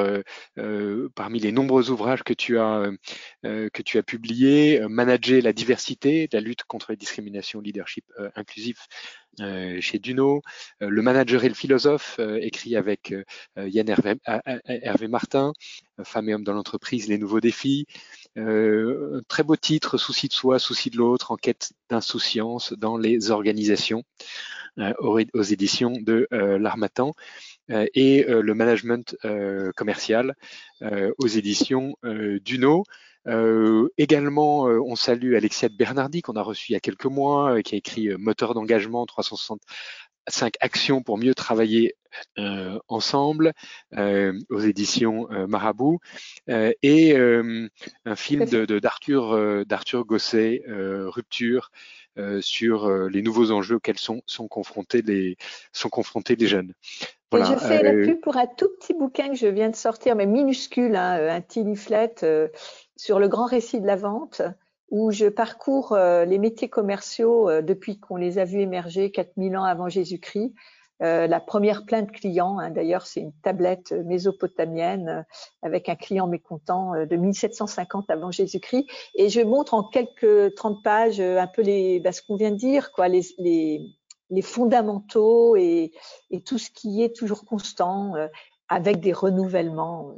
[SPEAKER 2] euh, parmi les nombreux ouvrages que tu as que tu as publiés, manager la diversité, la lutte contre les discriminations, leadership inclusif chez Duno, le manager et le philosophe, écrit avec Yann Hervé, Martin, Femmes et hommes dans l'entreprise, les nouveaux défis. un très beau titre, souci de soi, souci de l'autre, enquête d'insouciance dans les organisations. Euh, aux, éditions de euh, l'Armatan euh, et le management commercial aux éditions d'Uno. Également, on salue Alexia Bernardi qu'on a reçu il y a quelques mois, qui a écrit Moteur d'engagement 365 actions pour mieux travailler ensemble aux éditions Marabout et un film de d'Arthur d'Arthur Gosset, Rupture, euh, sur euh, les nouveaux enjeux auxquels sont, sont, confrontés, les, sont confrontés les jeunes.
[SPEAKER 3] Voilà. je fais la euh, pub pour un tout petit bouquin que je viens de sortir, mais minuscule, hein, un petit leaflet sur le grand récit de la vente, où je parcours les métiers commerciaux depuis qu'on les a vus émerger 4000 ans avant Jésus-Christ, euh, la première plainte client, hein, d'ailleurs, c'est une tablette mésopotamienne euh, avec un client mécontent euh, de 1750 avant Jésus-Christ. Et je montre en quelques 30 pages un peu les, bah, ce qu'on vient de dire, quoi, les, les, les fondamentaux et, et, tout ce qui est toujours constant avec des renouvellements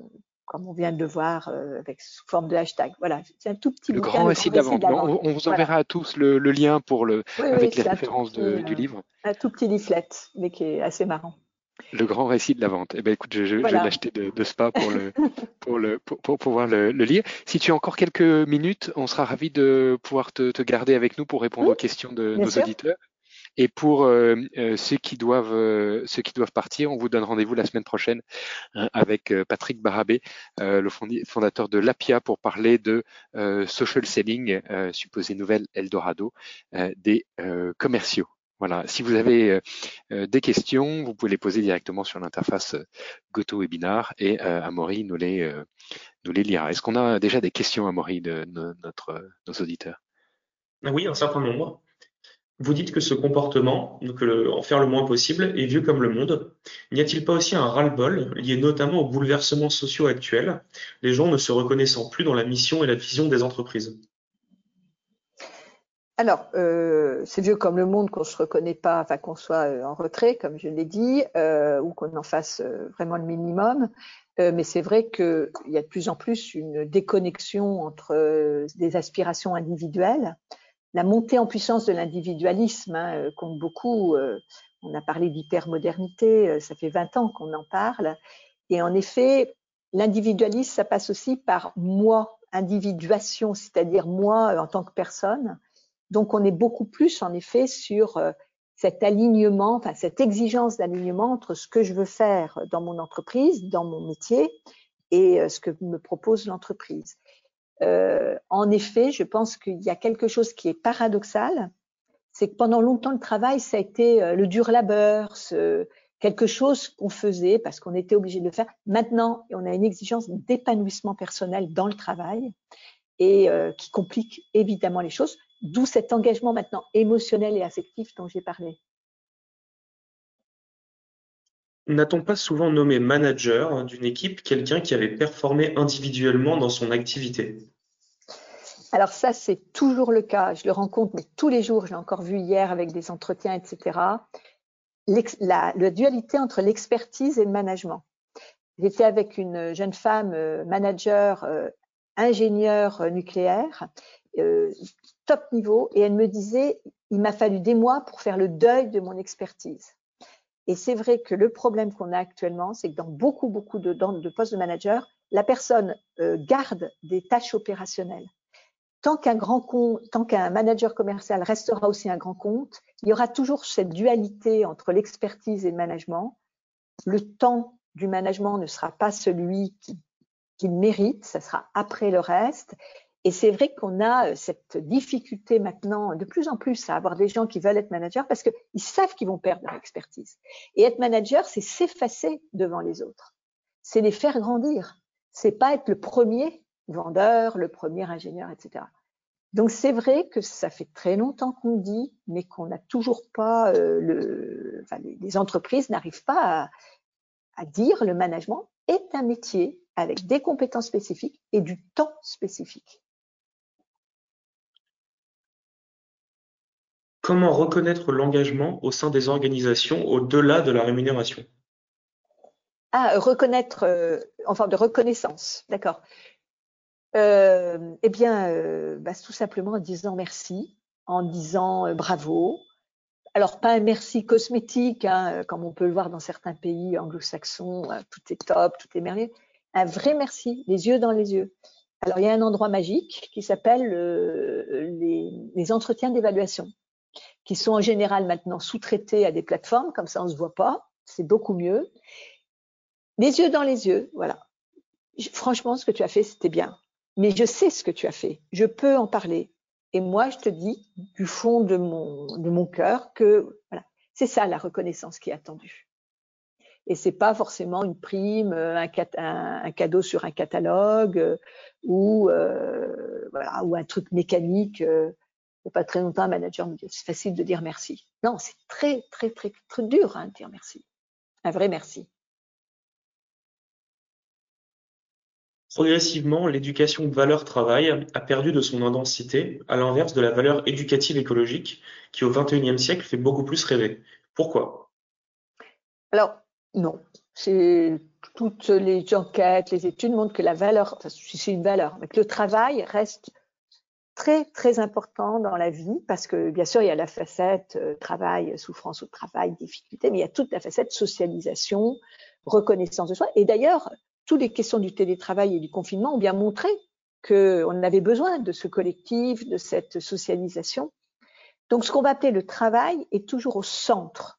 [SPEAKER 3] comme on vient de le voir euh, avec sous forme de hashtag. Voilà, c'est un tout petit
[SPEAKER 2] le grand récit de la vente. On, vous enverra à tous le, lien pour le avec les références du euh, livre.
[SPEAKER 3] Un tout petit leaflet, mais qui est assez marrant.
[SPEAKER 2] Le grand récit de la vente. Eh ben écoute, je, vais l'acheter de, Spa pour le pour le pour, pouvoir le, lire. Si tu as encore quelques minutes, on sera ravi de pouvoir te, garder avec nous pour répondre aux questions de nos auditeurs. Et pour euh, euh, ceux qui doivent euh, ceux qui doivent partir, on vous donne rendez-vous la semaine prochaine hein, avec Patrick Barabé, le fondateur de l'APIA, pour parler de social selling, supposé nouvelle Eldorado des commerciaux. Voilà. Si vous avez des questions, vous pouvez les poser directement sur l'interface GoToWebinar et Amaury nous les nous les lira. Est-ce qu'on a déjà des questions, Amaury, de, notre nos auditeurs?
[SPEAKER 4] Oui, un certain nombre. Vous dites que ce comportement, donc en faire le moins possible, est vieux comme le monde. N'y a-t-il pas aussi un ras-le-bol lié notamment aux bouleversements sociaux actuels, les gens ne se reconnaissant plus dans la mission et la vision des entreprises?
[SPEAKER 3] Alors, euh, c'est vieux comme le monde qu'on se reconnaît pas, enfin qu'on soit euh, en retrait, comme je l'ai dit, euh, ou qu'on en fasse vraiment le minimum. mais c'est vrai qu'il y a de plus en plus une déconnexion entre des aspirations individuelles la montée en puissance de l'individualisme hein, euh, compte beaucoup. Euh, on a parlé d'hypermodernité, euh, ça fait 20 ans qu'on en parle. Et en effet, l'individualisme, ça passe aussi par moi, individuation, c'est-à-dire moi en tant que personne. Donc, on est beaucoup plus, en effet, sur cet alignement, enfin, cette exigence d'alignement entre ce que je veux faire dans mon entreprise, dans mon métier, et ce que me propose l'entreprise. Euh, en effet, je pense qu'il y a quelque chose qui est paradoxal, c'est que pendant longtemps le travail, ça a été euh, le dur labeur, quelque chose qu'on faisait parce qu'on était obligé de le faire. Maintenant, on a une exigence d'épanouissement personnel dans le travail et euh, qui complique évidemment les choses, d'où cet engagement maintenant émotionnel et affectif dont j'ai parlé.
[SPEAKER 4] N'a-t-on pas souvent nommé manager d'une équipe quelqu'un qui avait performé individuellement dans son activité?
[SPEAKER 3] Alors ça, c'est toujours le cas. Je le rencontre tous les jours. J'ai encore vu hier avec des entretiens, etc. La, dualité entre l'expertise et le management. J'étais avec une jeune femme euh, manager, euh, ingénieur euh, nucléaire, top niveau, et elle me disait, il m'a fallu des mois pour faire le deuil de mon expertise. Et c'est vrai que le problème qu'on a actuellement, c'est que dans beaucoup, beaucoup de, postes de manager, la personne euh, garde des tâches opérationnelles. Tant qu'un grand tant qu'un manager commercial restera aussi un grand compte, il y aura toujours cette dualité entre l'expertise et le management. Le temps du management ne sera pas celui qu'il mérite, ça sera après le reste. Et c'est vrai qu'on a euh, cette difficulté maintenant de plus en plus à avoir des gens qui veulent être managers parce qu'ils savent qu'ils vont perdre leur expertise. Et être manager, c'est s'effacer devant les autres. C'est les faire grandir. C'est pas être le premier vendeur, le premier ingénieur, etc. Donc c'est vrai que ça fait très longtemps qu'on dit, mais qu'on n'a toujours pas euh, le, enfin, les, entreprises n'arrivent pas à, dire le management est un métier avec des compétences spécifiques et du temps spécifique.
[SPEAKER 4] Comment reconnaître l'engagement au sein des organisations au-delà de la rémunération
[SPEAKER 3] Ah, reconnaître euh, en forme de reconnaissance, d'accord. Euh, eh bien, euh, bah, tout simplement en disant merci, en disant bravo. Alors, pas un merci cosmétique, hein, comme on peut le voir dans certains pays anglo-saxons, tout est top, tout est merveilleux. Un vrai merci, les yeux dans les yeux. Alors, il y a un endroit magique qui s'appelle les, entretiens d'évaluation, qui sont en général maintenant sous-traités à des plateformes, comme ça on ne se voit pas, c'est beaucoup mieux. Les yeux dans les yeux, voilà. Franchement, ce que tu as fait, c'était bien mais je sais ce que tu as fait, je peux en parler. Et moi, je te dis du fond de mon, de mon cœur que voilà, c'est ça la reconnaissance qui est attendue. Et c'est pas forcément une prime, un, un, cadeau sur un catalogue euh, ou euh, voilà ou un truc mécanique. Euh, il n'y a pas très longtemps, un manager me dit c'est facile de dire merci. Non, c'est très très très très dur hein, de dire merci. Un vrai merci.
[SPEAKER 4] Progressivement, l'éducation valeur-travail a perdu de son intensité, à l'inverse de la valeur éducative écologique, qui au XXIe siècle fait beaucoup plus rêver. Pourquoi?
[SPEAKER 3] Alors, non. Toutes les enquêtes, les études montrent que la valeur, enfin, c'est une valeur, mais que le travail reste très, très important dans la vie, parce que bien sûr, il y a la facette euh, travail, souffrance au travail, difficulté, mais il y a toute la facette socialisation, reconnaissance de soi. Et d'ailleurs, toutes les questions du télétravail et du confinement ont bien montré qu'on avait besoin de ce collectif, de cette socialisation. Donc, ce qu'on va appeler le travail est toujours au centre.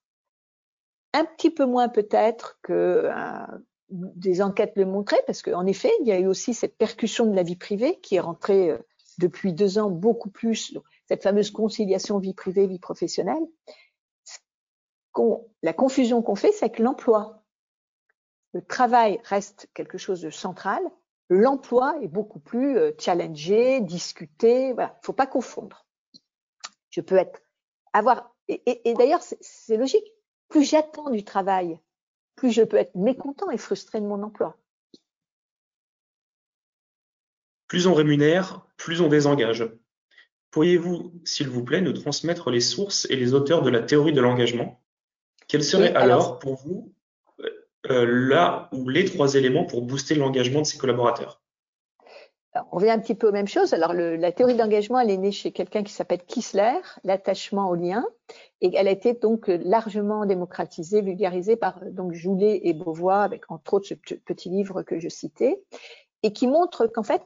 [SPEAKER 3] Un petit peu moins peut-être que euh, des enquêtes le montraient, parce qu'en effet, il y a eu aussi cette percussion de la vie privée qui est rentrée euh, depuis deux ans beaucoup plus, cette fameuse conciliation vie privée, vie professionnelle. La confusion qu'on fait, c'est que l'emploi le travail reste quelque chose de central, l'emploi est beaucoup plus euh, challengé, discuté. Voilà, faut pas confondre. Je peux être avoir et, d'ailleurs c'est logique. Plus j'attends du travail, plus je peux être mécontent et frustré de mon emploi.
[SPEAKER 4] Plus on rémunère, plus on désengage. Pourriez-vous, s'il vous plaît, nous transmettre les sources et les auteurs de la théorie de l'engagement? Quels seraient alors, pour vous euh, là ou les trois éléments pour booster l'engagement de ses collaborateurs?
[SPEAKER 3] On revient un petit peu aux mêmes choses. Alors, la théorie d'engagement, elle est née chez quelqu'un qui s'appelle Kissler, l'attachement au lien, et elle a été donc largement démocratisée, vulgarisée par donc Joulet et Beauvois, avec entre autres ce petit livre que je citais, et qui montre qu'en fait,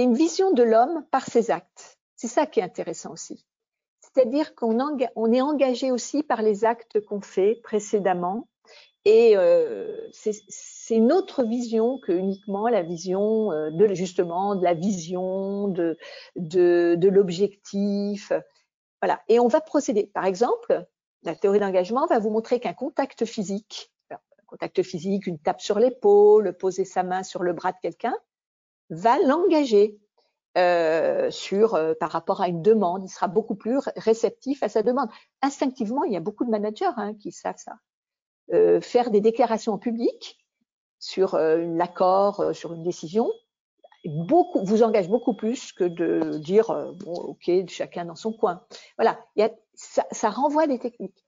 [SPEAKER 3] c'est une vision de l'homme par ses actes. C'est ça qui est intéressant aussi. C'est-à-dire qu'on on est engagé aussi par les actes qu'on fait précédemment, et euh, c'est une autre vision que uniquement la vision euh, de justement de la vision, de, de, de l'objectif. Voilà. Et on va procéder. Par exemple, la théorie d'engagement va vous montrer qu'un contact physique, un contact physique, une tape sur l'épaule, poser sa main sur le bras de quelqu'un, va l'engager euh, sur euh, par rapport à une demande. Il sera beaucoup plus réceptif à sa demande. Instinctivement, il y a beaucoup de managers hein, qui savent ça. Euh, faire des déclarations public sur l'accord, sur une décision, beaucoup, vous engage beaucoup plus que de dire bon, ok, chacun dans son coin. Voilà, il y a, ça, ça renvoie des techniques.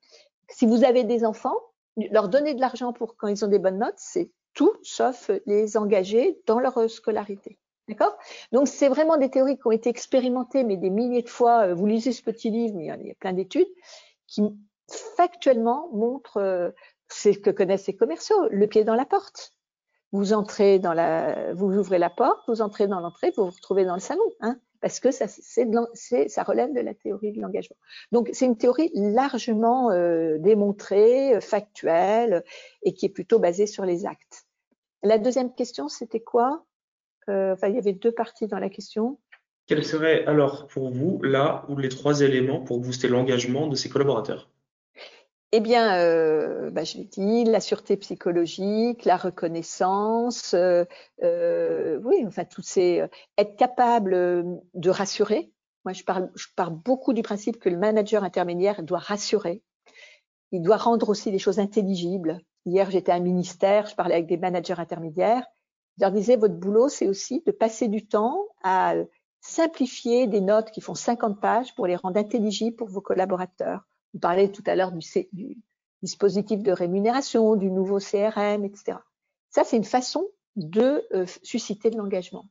[SPEAKER 3] Si vous avez des enfants, leur donner de l'argent pour quand ils ont des bonnes notes, c'est tout sauf les engager dans leur scolarité. D'accord? Donc, c'est vraiment des théories qui ont été expérimentées, mais des milliers de fois. Vous lisez ce petit livre, mais il y a plein d'études qui factuellement montrent c'est ce que connaissent les commerciaux, le pied dans la porte. Vous entrez dans la, vous ouvrez la porte, vous entrez dans l'entrée, vous vous retrouvez dans le salon, hein, parce que ça, relève de la théorie de l'engagement. Donc c'est une théorie largement euh, démontrée, factuelle, et qui est plutôt basée sur les actes. La deuxième question, c'était quoi? Euh, il y avait deux parties dans la question.
[SPEAKER 4] Quels seraient alors pour vous là ou les trois éléments pour booster l'engagement de ses collaborateurs?
[SPEAKER 3] Eh bien, euh, bah, je l'ai dit, la sûreté psychologique, la reconnaissance, euh, euh, oui, enfin, tous ces, être capable de rassurer, Moi, je parle, je parle beaucoup du principe que le manager intermédiaire doit rassurer. Il doit rendre aussi les choses intelligibles. Hier, j'étais à un ministère, je parlais avec des managers intermédiaires. Je leur disais, votre boulot, c'est aussi de passer du temps à simplifier des notes qui font 50 pages pour les rendre intelligibles pour vos collaborateurs. Vous parlez tout à l'heure du, du, dispositif de rémunération, du nouveau CRM, etc. Ça, c'est une façon de euh, susciter de l'engagement.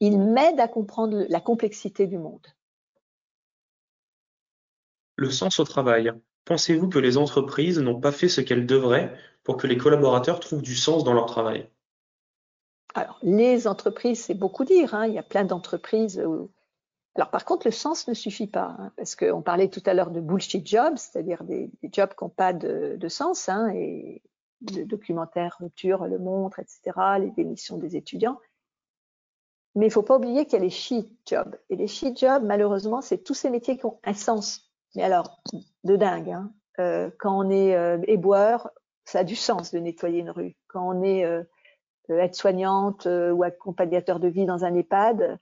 [SPEAKER 3] Il m'aide à comprendre la complexité du monde.
[SPEAKER 4] Le sens au travail. Pensez-vous que les entreprises n'ont pas fait ce qu'elles devraient pour que les collaborateurs trouvent du sens dans leur travail?
[SPEAKER 3] Alors, les entreprises, c'est beaucoup dire. Hein. Il y a plein d'entreprises. Où... Alors, par contre, le sens ne suffit pas, hein, parce qu'on parlait tout à l'heure de bullshit jobs, c'est-à-dire des, jobs qui n'ont pas de, sens, hein, et le documentaire Rupture le montre, etc., les démissions des étudiants. Mais il ne faut pas oublier qu'il y a les shit jobs. Et les shit jobs, malheureusement, c'est tous ces métiers qui ont un sens. Mais alors, de dingue. Hein. Euh, quand on est euh, éboueur, ça a du sens de nettoyer une rue. Quand on est euh, aide-soignante ou accompagnateur de vie dans un EHPAD,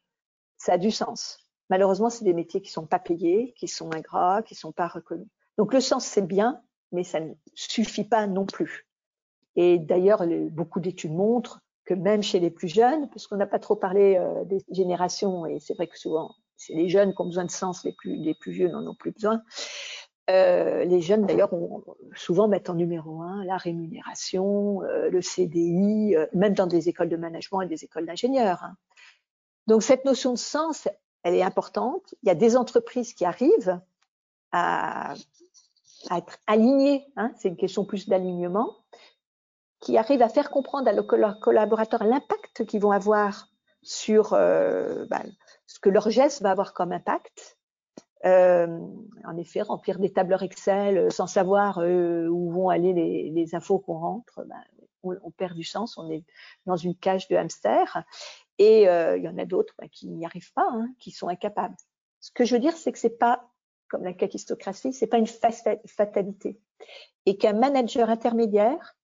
[SPEAKER 3] ça a du sens. Malheureusement, c'est des métiers qui sont pas payés, qui sont ingrats, qui sont pas reconnus. Donc le sens, c'est bien, mais ça ne suffit pas non plus. Et d'ailleurs, beaucoup d'études montrent que même chez les plus jeunes, parce qu'on n'a pas trop parlé des générations, et c'est vrai que souvent c'est les jeunes qui ont besoin de sens, les plus, les plus vieux n'en ont plus besoin. Euh, les jeunes, d'ailleurs, souvent mettent en numéro un la rémunération, euh, le CDI, euh, même dans des écoles de management et des écoles d'ingénieurs. Hein. Donc, cette notion de sens, elle est importante. Il y a des entreprises qui arrivent à, être alignées, hein, c'est une question plus d'alignement, qui arrivent à faire comprendre à leurs collaborateurs l'impact qu'ils vont avoir sur bah, ce que leur geste va avoir comme impact. Euh, en effet, remplir des tableurs Excel euh, sans savoir euh, où vont aller les, infos qu'on rentre, ben, on, on, perd du sens, on est dans une cage de hamster. Et euh, il y en a d'autres ben, qui n'y arrivent pas, hein, qui sont incapables. Ce que je veux dire, c'est que c'est pas comme la kakistocratie, c'est pas une fatalité, et qu'un manager intermédiaire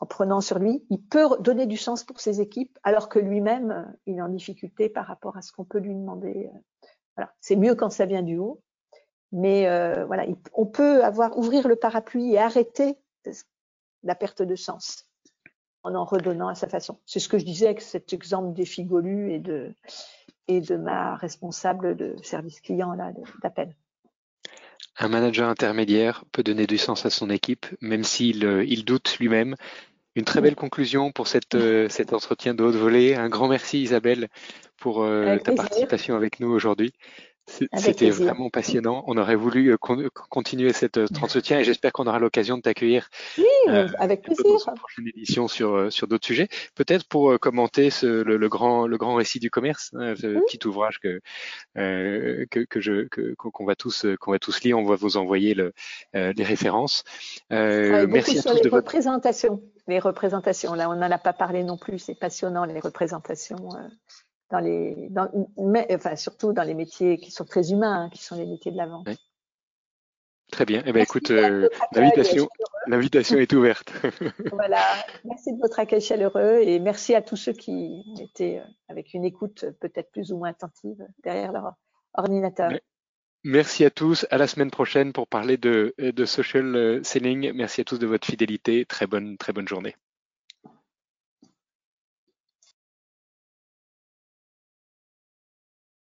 [SPEAKER 3] en prenant sur lui, il peut donner du sens pour ses équipes, alors que lui-même, il est en difficulté par rapport à ce qu'on peut lui demander. Euh. Voilà. C'est mieux quand ça vient du haut, mais euh, voilà, on peut avoir ouvrir le parapluie et arrêter la perte de sens en en redonnant à sa façon. C'est ce que je disais avec cet exemple des figolus et de et de ma responsable de service client d'appel.
[SPEAKER 2] Un manager intermédiaire peut donner du sens à son équipe, même s'il il doute lui-même, une très belle conclusion pour cette, euh, cet entretien de haute volée. Un grand merci Isabelle pour euh, ta participation avec nous aujourd'hui. C'était vraiment passionnant. On aurait voulu euh, continuer cet entretien et j'espère qu'on aura l'occasion de t'accueillir
[SPEAKER 3] oui, avec plaisir. dans
[SPEAKER 2] une prochaine édition sur, sur d'autres sujets. Peut-être pour commenter ce, le, grand, le grand récit du commerce, hein, ce petit ouvrage que, que, que je qu'on va tous qu'on va tous lire. On va vous envoyer le, les références.
[SPEAKER 3] merci à tous de votre présentation les représentations. Là, on n'en a pas parlé non plus. C'est passionnant les représentations euh, dans les, dans, mais, enfin surtout dans les métiers qui sont très humains, hein, qui sont les métiers de la vente.
[SPEAKER 2] Très bien. Eh ben, écoute, euh, l'invitation, est ouverte.
[SPEAKER 3] voilà. Merci de votre accueil chaleureux et merci à tous ceux qui étaient euh, avec une écoute peut-être plus ou moins attentive derrière leur ordinateur.
[SPEAKER 2] Merci à tous. À la semaine prochaine pour parler de, de social selling. Merci à tous de votre fidélité. Très bonne, très bonne journée.